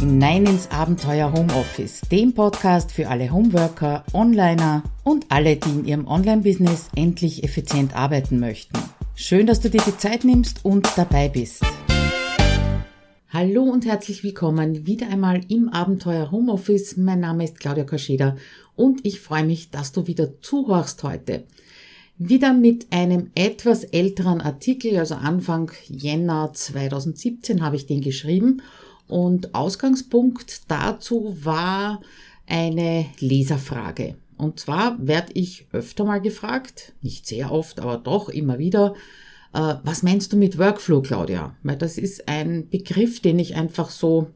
hinein ins Abenteuer Homeoffice, dem Podcast für alle Homeworker, Onliner und alle, die in ihrem Online-Business endlich effizient arbeiten möchten. Schön, dass du dir die Zeit nimmst und dabei bist. Hallo und herzlich willkommen wieder einmal im Abenteuer Homeoffice. Mein Name ist Claudia Kascheda und ich freue mich, dass du wieder zuhörst heute. Wieder mit einem etwas älteren Artikel, also Anfang Jänner 2017 habe ich den geschrieben und Ausgangspunkt dazu war eine Leserfrage. Und zwar werde ich öfter mal gefragt, nicht sehr oft, aber doch immer wieder, äh, was meinst du mit Workflow, Claudia? Weil das ist ein Begriff, den ich einfach so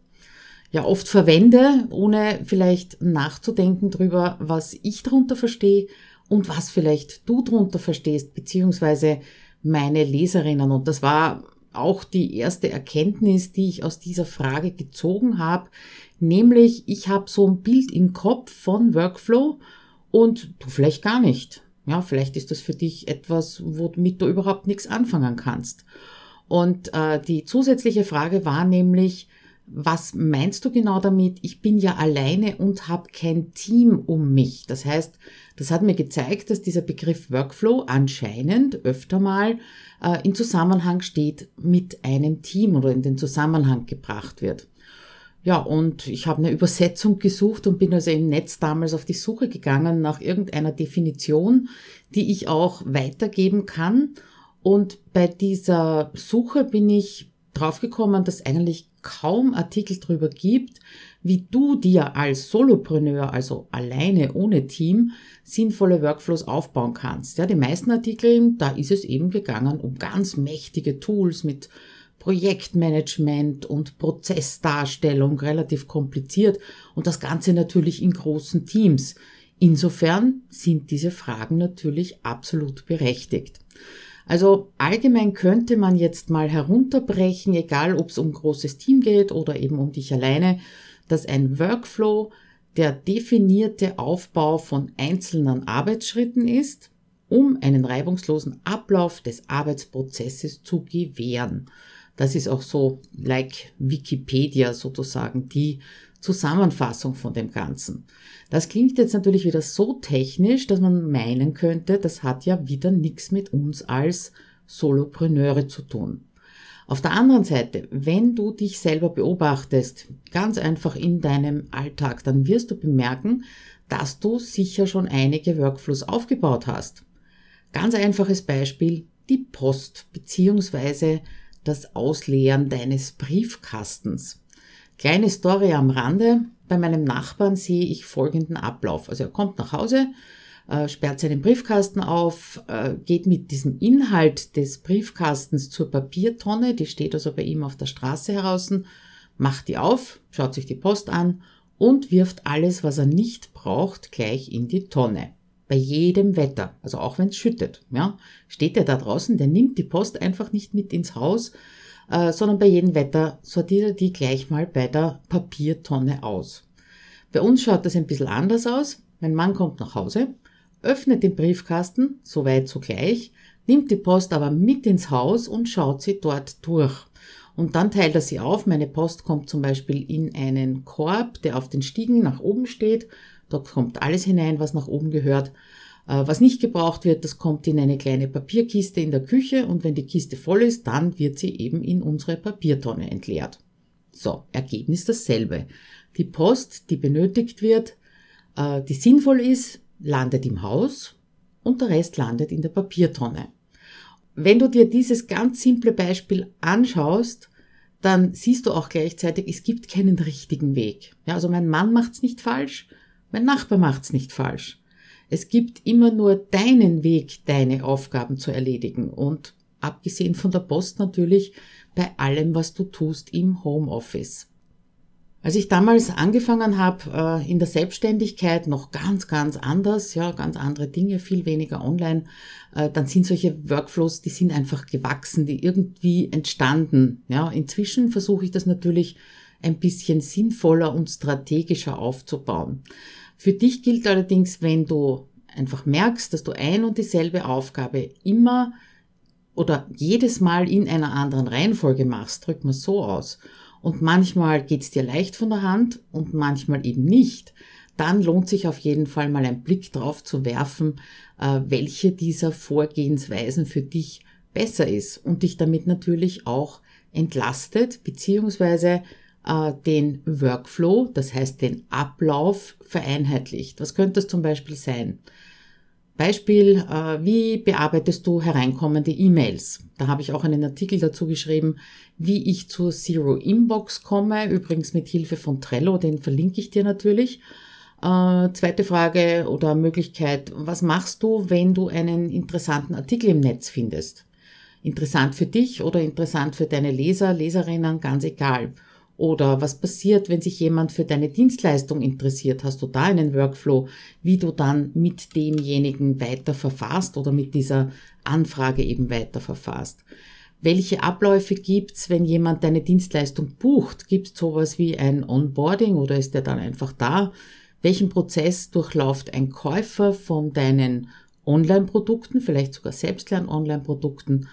ja oft verwende, ohne vielleicht nachzudenken drüber, was ich darunter verstehe und was vielleicht du darunter verstehst, beziehungsweise meine Leserinnen. Und das war auch die erste Erkenntnis, die ich aus dieser Frage gezogen habe, nämlich ich habe so ein Bild im Kopf von Workflow und du vielleicht gar nicht. Ja, vielleicht ist das für dich etwas, womit du überhaupt nichts anfangen kannst. Und äh, die zusätzliche Frage war nämlich, was meinst du genau damit? Ich bin ja alleine und habe kein Team um mich. Das heißt, das hat mir gezeigt, dass dieser Begriff Workflow anscheinend öfter mal äh, in Zusammenhang steht mit einem Team oder in den Zusammenhang gebracht wird. Ja, und ich habe eine Übersetzung gesucht und bin also im Netz damals auf die Suche gegangen nach irgendeiner Definition, die ich auch weitergeben kann. Und bei dieser Suche bin ich draufgekommen, dass eigentlich kaum Artikel darüber gibt, wie du dir als Solopreneur, also alleine ohne Team, sinnvolle Workflows aufbauen kannst. Ja, die meisten Artikel, da ist es eben gegangen um ganz mächtige Tools mit Projektmanagement und Prozessdarstellung, relativ kompliziert und das Ganze natürlich in großen Teams. Insofern sind diese Fragen natürlich absolut berechtigt. Also allgemein könnte man jetzt mal herunterbrechen, egal ob es um großes Team geht oder eben um dich alleine, dass ein Workflow der definierte Aufbau von einzelnen Arbeitsschritten ist, um einen reibungslosen Ablauf des Arbeitsprozesses zu gewähren. Das ist auch so, like Wikipedia sozusagen, die Zusammenfassung von dem Ganzen. Das klingt jetzt natürlich wieder so technisch, dass man meinen könnte, das hat ja wieder nichts mit uns als Solopreneure zu tun. Auf der anderen Seite, wenn du dich selber beobachtest, ganz einfach in deinem Alltag, dann wirst du bemerken, dass du sicher schon einige Workflows aufgebaut hast. Ganz einfaches Beispiel, die Post bzw. das Ausleeren deines Briefkastens. Kleine Story am Rande. Bei meinem Nachbarn sehe ich folgenden Ablauf. Also er kommt nach Hause, äh, sperrt seinen Briefkasten auf, äh, geht mit diesem Inhalt des Briefkastens zur Papiertonne, die steht also bei ihm auf der Straße heraus, macht die auf, schaut sich die Post an und wirft alles, was er nicht braucht, gleich in die Tonne. Bei jedem Wetter, also auch wenn es schüttet, ja, steht er da draußen, der nimmt die Post einfach nicht mit ins Haus, äh, sondern bei jedem Wetter sortiert er die gleich mal bei der Papiertonne aus. Bei uns schaut das ein bisschen anders aus. Mein Mann kommt nach Hause, öffnet den Briefkasten, soweit sogleich, nimmt die Post aber mit ins Haus und schaut sie dort durch. Und dann teilt er sie auf. Meine Post kommt zum Beispiel in einen Korb, der auf den Stiegen nach oben steht. Dort kommt alles hinein, was nach oben gehört. Äh, was nicht gebraucht wird, das kommt in eine kleine Papierkiste in der Küche und wenn die Kiste voll ist, dann wird sie eben in unsere Papiertonne entleert. So, Ergebnis dasselbe. Die Post, die benötigt wird, äh, die sinnvoll ist, landet im Haus und der Rest landet in der Papiertonne. Wenn du dir dieses ganz simple Beispiel anschaust, dann siehst du auch gleichzeitig, es gibt keinen richtigen Weg. Ja, also mein Mann macht's nicht falsch, mein Nachbar macht's nicht falsch. Es gibt immer nur deinen Weg, deine Aufgaben zu erledigen und abgesehen von der Post natürlich bei allem, was du tust im Homeoffice. Als ich damals angefangen habe äh, in der Selbstständigkeit, noch ganz, ganz anders, ja, ganz andere Dinge, viel weniger online, äh, dann sind solche Workflows, die sind einfach gewachsen, die irgendwie entstanden. Ja, inzwischen versuche ich das natürlich ein bisschen sinnvoller und strategischer aufzubauen. Für dich gilt allerdings, wenn du einfach merkst, dass du ein und dieselbe Aufgabe immer oder jedes Mal in einer anderen Reihenfolge machst, drück mal so aus. und manchmal geht's dir leicht von der Hand und manchmal eben nicht, dann lohnt sich auf jeden Fall mal einen Blick drauf zu werfen, äh, welche dieser Vorgehensweisen für dich besser ist und dich damit natürlich auch entlastet beziehungsweise äh, den Workflow, das heißt den Ablauf vereinheitlicht. Was könnte das zum Beispiel sein? Beispiel, äh, wie bearbeitest du hereinkommende E-Mails? Da habe ich auch einen Artikel dazu geschrieben, wie ich zur Zero Inbox komme, übrigens mit Hilfe von Trello, den verlinke ich dir natürlich. Äh, zweite Frage oder Möglichkeit, was machst du, wenn du einen interessanten Artikel im Netz findest? Interessant für dich oder interessant für deine Leser, Leserinnen, ganz egal. Oder was passiert, wenn sich jemand für deine Dienstleistung interessiert? Hast du da einen Workflow, wie du dann mit demjenigen weiter verfahrst oder mit dieser Anfrage eben weiter verfahrst? Welche Abläufe gibt's, wenn jemand deine Dienstleistung bucht? Gibt's sowas wie ein Onboarding oder ist der dann einfach da? Welchen Prozess durchläuft ein Käufer von deinen Online-Produkten, vielleicht sogar Selbstlern-Online-Produkten?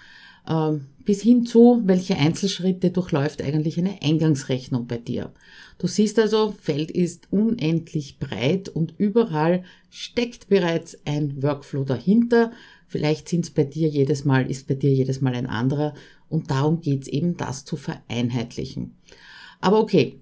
Ähm, bis hin zu, welche Einzelschritte durchläuft eigentlich eine Eingangsrechnung bei dir. Du siehst also, Feld ist unendlich breit und überall steckt bereits ein Workflow dahinter. Vielleicht sind es bei dir jedes Mal, ist bei dir jedes Mal ein anderer und darum geht es eben, das zu vereinheitlichen. Aber okay,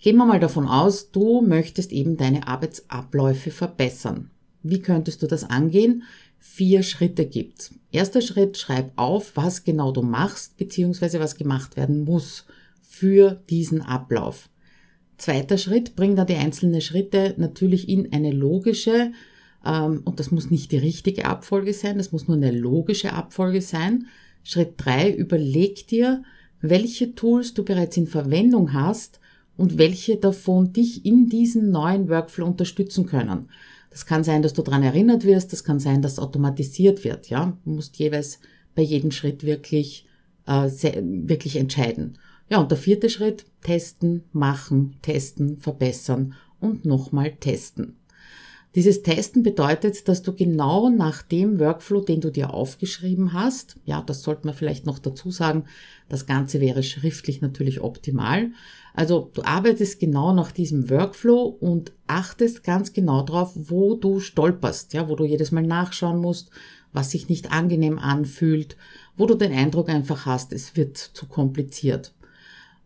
gehen wir mal davon aus, du möchtest eben deine Arbeitsabläufe verbessern. Wie könntest du das angehen? Vier Schritte gibt. Erster Schritt, schreib auf, was genau du machst, beziehungsweise was gemacht werden muss für diesen Ablauf. Zweiter Schritt, bring da die einzelnen Schritte natürlich in eine logische, ähm, und das muss nicht die richtige Abfolge sein, das muss nur eine logische Abfolge sein. Schritt drei, überleg dir, welche Tools du bereits in Verwendung hast und welche davon dich in diesem neuen Workflow unterstützen können. Das kann sein, dass du daran erinnert wirst, das kann sein, dass automatisiert wird. Ja, du musst jeweils bei jedem Schritt wirklich, äh, wirklich entscheiden. Ja, und der vierte Schritt, testen, machen, testen, verbessern und nochmal testen. Dieses Testen bedeutet, dass du genau nach dem Workflow, den du dir aufgeschrieben hast, ja, das sollte man vielleicht noch dazu sagen, das Ganze wäre schriftlich natürlich optimal, also du arbeitest genau nach diesem Workflow und achtest ganz genau drauf, wo du stolperst, ja, wo du jedes Mal nachschauen musst, was sich nicht angenehm anfühlt, wo du den Eindruck einfach hast, es wird zu kompliziert.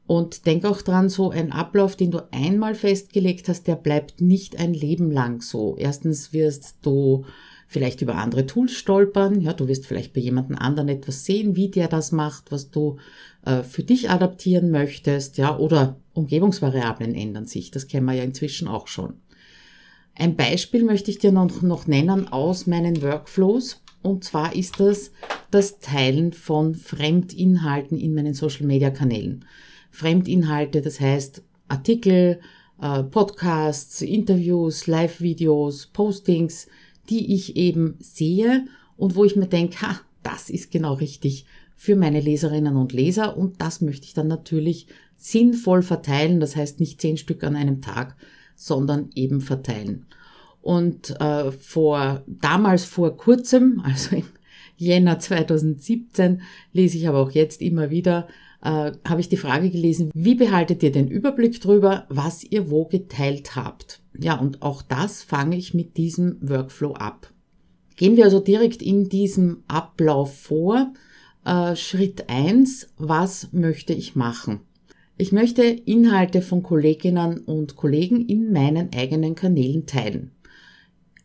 Und denk auch dran, so ein Ablauf, den du einmal festgelegt hast, der bleibt nicht ein Leben lang so. Erstens wirst du vielleicht über andere Tools stolpern. Ja, du wirst vielleicht bei jemandem anderen etwas sehen, wie der das macht, was du äh, für dich adaptieren möchtest. Ja, oder Umgebungsvariablen ändern sich. Das kennen wir ja inzwischen auch schon. Ein Beispiel möchte ich dir noch, noch nennen aus meinen Workflows. Und zwar ist das das Teilen von Fremdinhalten in meinen Social Media Kanälen. Fremdinhalte, das heißt Artikel, äh, Podcasts, Interviews, Live-Videos, Postings, die ich eben sehe und wo ich mir denke, ha, das ist genau richtig für meine Leserinnen und Leser und das möchte ich dann natürlich sinnvoll verteilen, das heißt nicht zehn Stück an einem Tag, sondern eben verteilen. Und äh, vor damals vor kurzem, also im Jänner 2017, lese ich aber auch jetzt immer wieder, äh, habe ich die Frage gelesen, wie behaltet ihr den Überblick drüber, was ihr wo geteilt habt? Ja, und auch das fange ich mit diesem Workflow ab. Gehen wir also direkt in diesem Ablauf vor. Äh, Schritt eins: was möchte ich machen? Ich möchte Inhalte von Kolleginnen und Kollegen in meinen eigenen Kanälen teilen.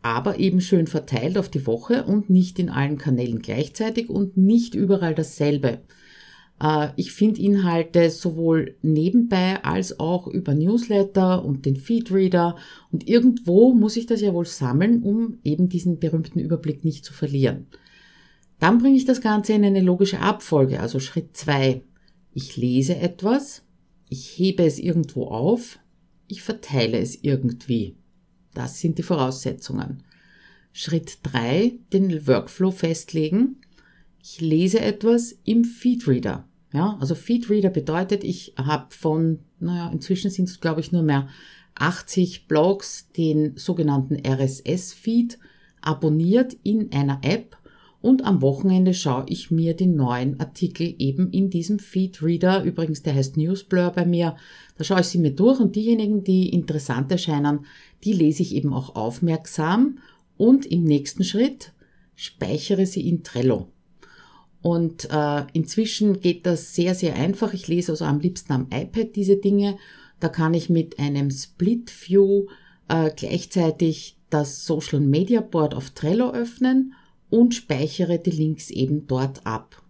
Aber eben schön verteilt auf die Woche und nicht in allen Kanälen gleichzeitig und nicht überall dasselbe. Äh, ich finde Inhalte sowohl nebenbei als auch über Newsletter und den Feedreader und irgendwo muss ich das ja wohl sammeln, um eben diesen berühmten Überblick nicht zu verlieren. Dann bringe ich das Ganze in eine logische Abfolge, also Schritt zwei. Ich lese etwas, ich hebe es irgendwo auf, ich verteile es irgendwie. Das sind die Voraussetzungen. Schritt drei: den Workflow festlegen. Ich lese etwas im Feedreader. Ja, also Feedreader bedeutet, ich habe von, naja, inzwischen sind es, glaube ich, nur mehr 80 Blogs den sogenannten RSS-Feed abonniert in einer App und am Wochenende schaue ich mir die neuen Artikel eben in diesem Feedreader, übrigens der heißt Newsblur bei mir, da schaue ich sie mir durch und diejenigen, die interessant erscheinen, die lese ich eben auch aufmerksam und im nächsten Schritt speichere sie in Trello. Und äh, inzwischen geht das sehr, sehr einfach. Ich lese also am liebsten am iPad diese Dinge. Da kann ich mit einem Split View äh, gleichzeitig das Social Media Board auf Trello öffnen und speichere die Links eben dort ab.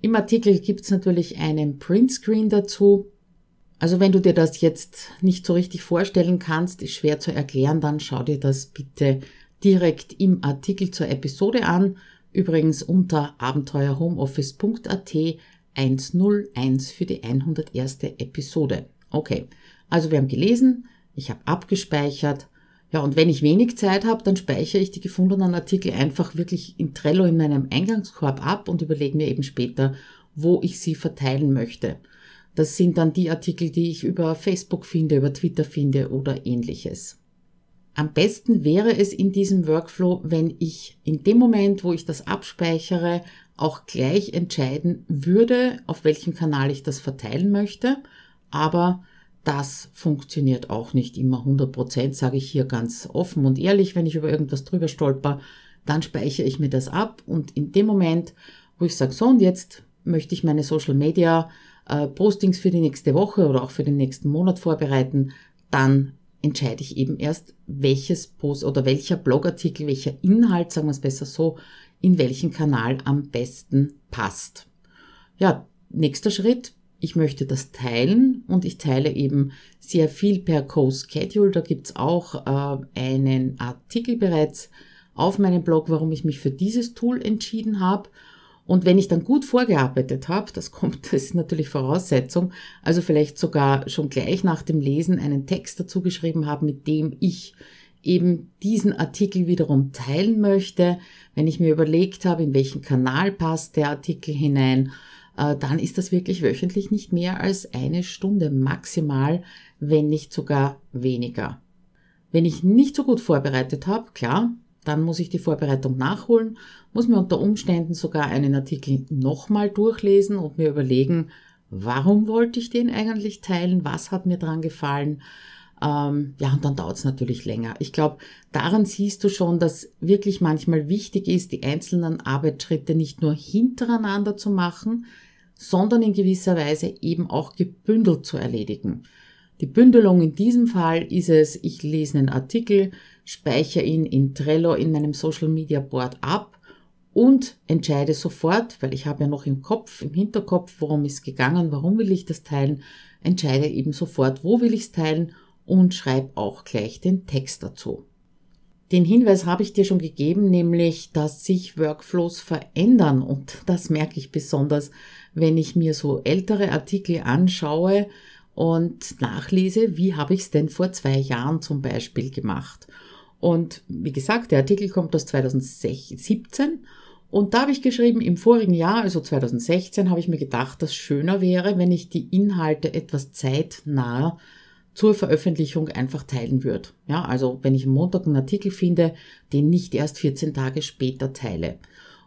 Im Artikel gibt's natürlich einen Printscreen dazu. Also wenn du dir das jetzt nicht so richtig vorstellen kannst, ist schwer zu erklären, dann schau dir das bitte direkt im Artikel zur Episode an. Übrigens unter abenteuerhomeoffice.at 101 für die 101. Episode. Okay, also wir haben gelesen, ich habe abgespeichert. Ja, und wenn ich wenig Zeit habe, dann speichere ich die gefundenen Artikel einfach wirklich in Trello in meinem Eingangskorb ab und überlege mir eben später, wo ich sie verteilen möchte. Das sind dann die Artikel, die ich über Facebook finde, über Twitter finde oder ähnliches. Am besten wäre es in diesem Workflow, wenn ich in dem Moment, wo ich das abspeichere, auch gleich entscheiden würde, auf welchem Kanal ich das verteilen möchte. Aber das funktioniert auch nicht immer 100 Prozent, sage ich hier ganz offen und ehrlich. Wenn ich über irgendwas drüber stolper, dann speichere ich mir das ab und in dem Moment, wo ich sage, so und jetzt möchte ich meine Social Media äh, Postings für die nächste Woche oder auch für den nächsten Monat vorbereiten, dann entscheide ich eben erst, welches Post oder welcher Blogartikel, welcher Inhalt, sagen wir es besser so, in welchen Kanal am besten passt. Ja, nächster Schritt. Ich möchte das teilen und ich teile eben sehr viel per Co-Schedule. Da gibt's auch äh, einen Artikel bereits auf meinem Blog, warum ich mich für dieses Tool entschieden habe. Und wenn ich dann gut vorgearbeitet habe, das kommt, das ist natürlich Voraussetzung, also vielleicht sogar schon gleich nach dem Lesen einen Text dazu geschrieben habe, mit dem ich eben diesen Artikel wiederum teilen möchte, wenn ich mir überlegt habe, in welchen Kanal passt der Artikel hinein, äh, dann ist das wirklich wöchentlich nicht mehr als eine Stunde maximal, wenn nicht sogar weniger. Wenn ich nicht so gut vorbereitet habe, klar, dann muss ich die Vorbereitung nachholen, muss mir unter Umständen sogar einen Artikel nochmal durchlesen und mir überlegen, warum wollte ich den eigentlich teilen, was hat mir dran gefallen. Ähm, ja, und dann dauert es natürlich länger. Ich glaube, daran siehst du schon, dass wirklich manchmal wichtig ist, die einzelnen Arbeitsschritte nicht nur hintereinander zu machen, sondern in gewisser Weise eben auch gebündelt zu erledigen. Die Bündelung in diesem Fall ist es, ich lese einen Artikel, speichere ihn in Trello in meinem Social Media Board ab und entscheide sofort, weil ich habe ja noch im Kopf, im Hinterkopf, worum ist gegangen, warum will ich das teilen, entscheide eben sofort, wo will ich es teilen und schreibe auch gleich den Text dazu. Den Hinweis habe ich dir schon gegeben, nämlich, dass sich Workflows verändern und das merke ich besonders, wenn ich mir so ältere Artikel anschaue, und nachlese, wie habe ich es denn vor zwei Jahren zum Beispiel gemacht. Und wie gesagt, der Artikel kommt aus 2017 und da habe ich geschrieben, im vorigen Jahr, also 2016, habe ich mir gedacht, dass schöner wäre, wenn ich die Inhalte etwas zeitnah zur Veröffentlichung einfach teilen würde. Ja, also wenn ich am Montag einen Artikel finde, den nicht erst 14 Tage später teile.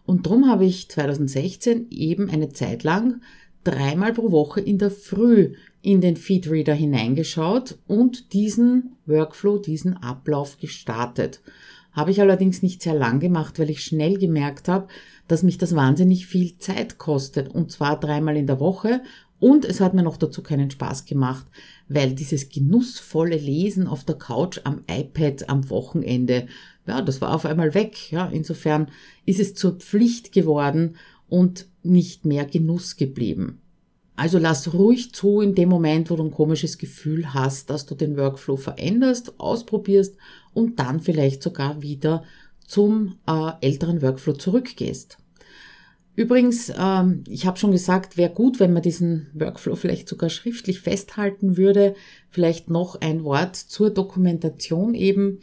Und drum habe ich 2016 eben eine Zeit lang dreimal pro Woche in der Früh in den Feedreader hineingeschaut und diesen Workflow, diesen Ablauf gestartet. Habe ich allerdings nicht sehr lang gemacht, weil ich schnell gemerkt habe, dass mich das wahnsinnig viel Zeit kostet. Und zwar dreimal in der Woche. Und es hat mir noch dazu keinen Spaß gemacht, weil dieses genussvolle Lesen auf der Couch am iPad am Wochenende, ja, das war auf einmal weg. Ja, insofern ist es zur Pflicht geworden und nicht mehr Genuss geblieben. Also lass ruhig zu in dem Moment, wo du ein komisches Gefühl hast, dass du den Workflow veränderst, ausprobierst und dann vielleicht sogar wieder zum äh, älteren Workflow zurückgehst. Übrigens, ähm, ich habe schon gesagt, wäre gut, wenn man diesen Workflow vielleicht sogar schriftlich festhalten würde. Vielleicht noch ein Wort zur Dokumentation eben.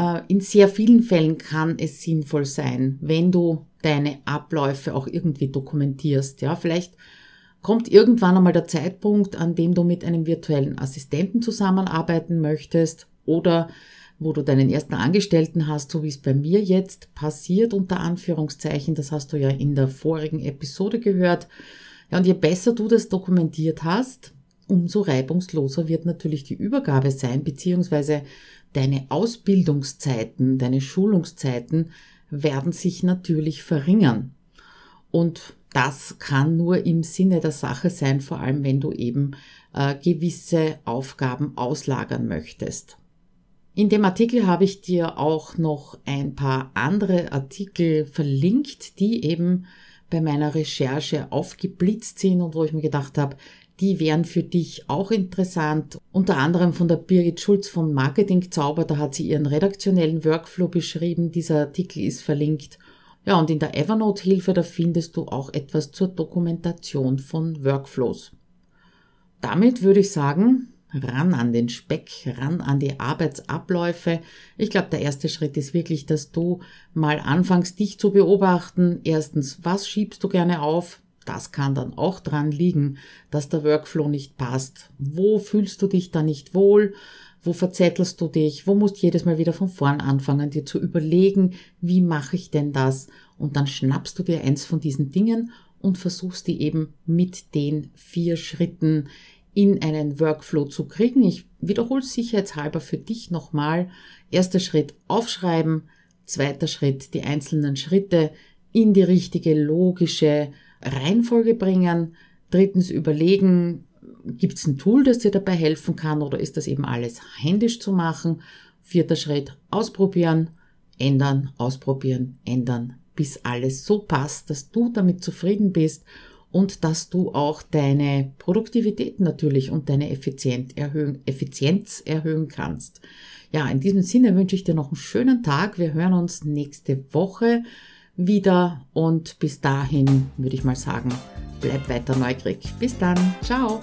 Äh, in sehr vielen Fällen kann es sinnvoll sein, wenn du deine Abläufe auch irgendwie dokumentierst. Ja, vielleicht kommt irgendwann einmal der Zeitpunkt, an dem du mit einem virtuellen Assistenten zusammenarbeiten möchtest oder wo du deinen ersten Angestellten hast, so wie es bei mir jetzt passiert, unter Anführungszeichen. Das hast du ja in der vorigen Episode gehört. Ja, und je besser du das dokumentiert hast, umso reibungsloser wird natürlich die Übergabe sein, beziehungsweise deine Ausbildungszeiten, deine Schulungszeiten werden sich natürlich verringern. Und das kann nur im Sinne der Sache sein, vor allem wenn du eben äh, gewisse Aufgaben auslagern möchtest. In dem Artikel habe ich dir auch noch ein paar andere Artikel verlinkt, die eben bei meiner Recherche aufgeblitzt sind und wo ich mir gedacht habe, die wären für dich auch interessant. Unter anderem von der Birgit Schulz von Marketing Zauber, da hat sie ihren redaktionellen Workflow beschrieben. Dieser Artikel ist verlinkt. Ja, und in der Evernote-Hilfe, da findest du auch etwas zur Dokumentation von Workflows. Damit würde ich sagen, ran an den Speck, ran an die Arbeitsabläufe. Ich glaube, der erste Schritt ist wirklich, dass du mal anfängst, dich zu beobachten. Erstens, was schiebst du gerne auf? Das kann dann auch dran liegen, dass der Workflow nicht passt. Wo fühlst du dich da nicht wohl? Wo verzettelst du dich? Wo musst du jedes Mal wieder von vorn anfangen, dir zu überlegen, wie mache ich denn das? Und dann schnappst du dir eins von diesen Dingen und versuchst die eben mit den vier Schritten in einen Workflow zu kriegen. Ich wiederhole sicherheitshalber für dich nochmal. Erster Schritt aufschreiben, zweiter Schritt die einzelnen Schritte in die richtige logische Reihenfolge bringen, drittens überlegen, gibt es ein Tool, das dir dabei helfen kann oder ist das eben alles händisch zu machen? Vierter Schritt, ausprobieren, ändern, ausprobieren, ändern, bis alles so passt, dass du damit zufrieden bist und dass du auch deine Produktivität natürlich und deine Effizienz erhöhen, Effizienz erhöhen kannst. Ja, in diesem Sinne wünsche ich dir noch einen schönen Tag. Wir hören uns nächste Woche wieder und bis dahin würde ich mal sagen, bleib weiter neugierig. Bis dann, ciao.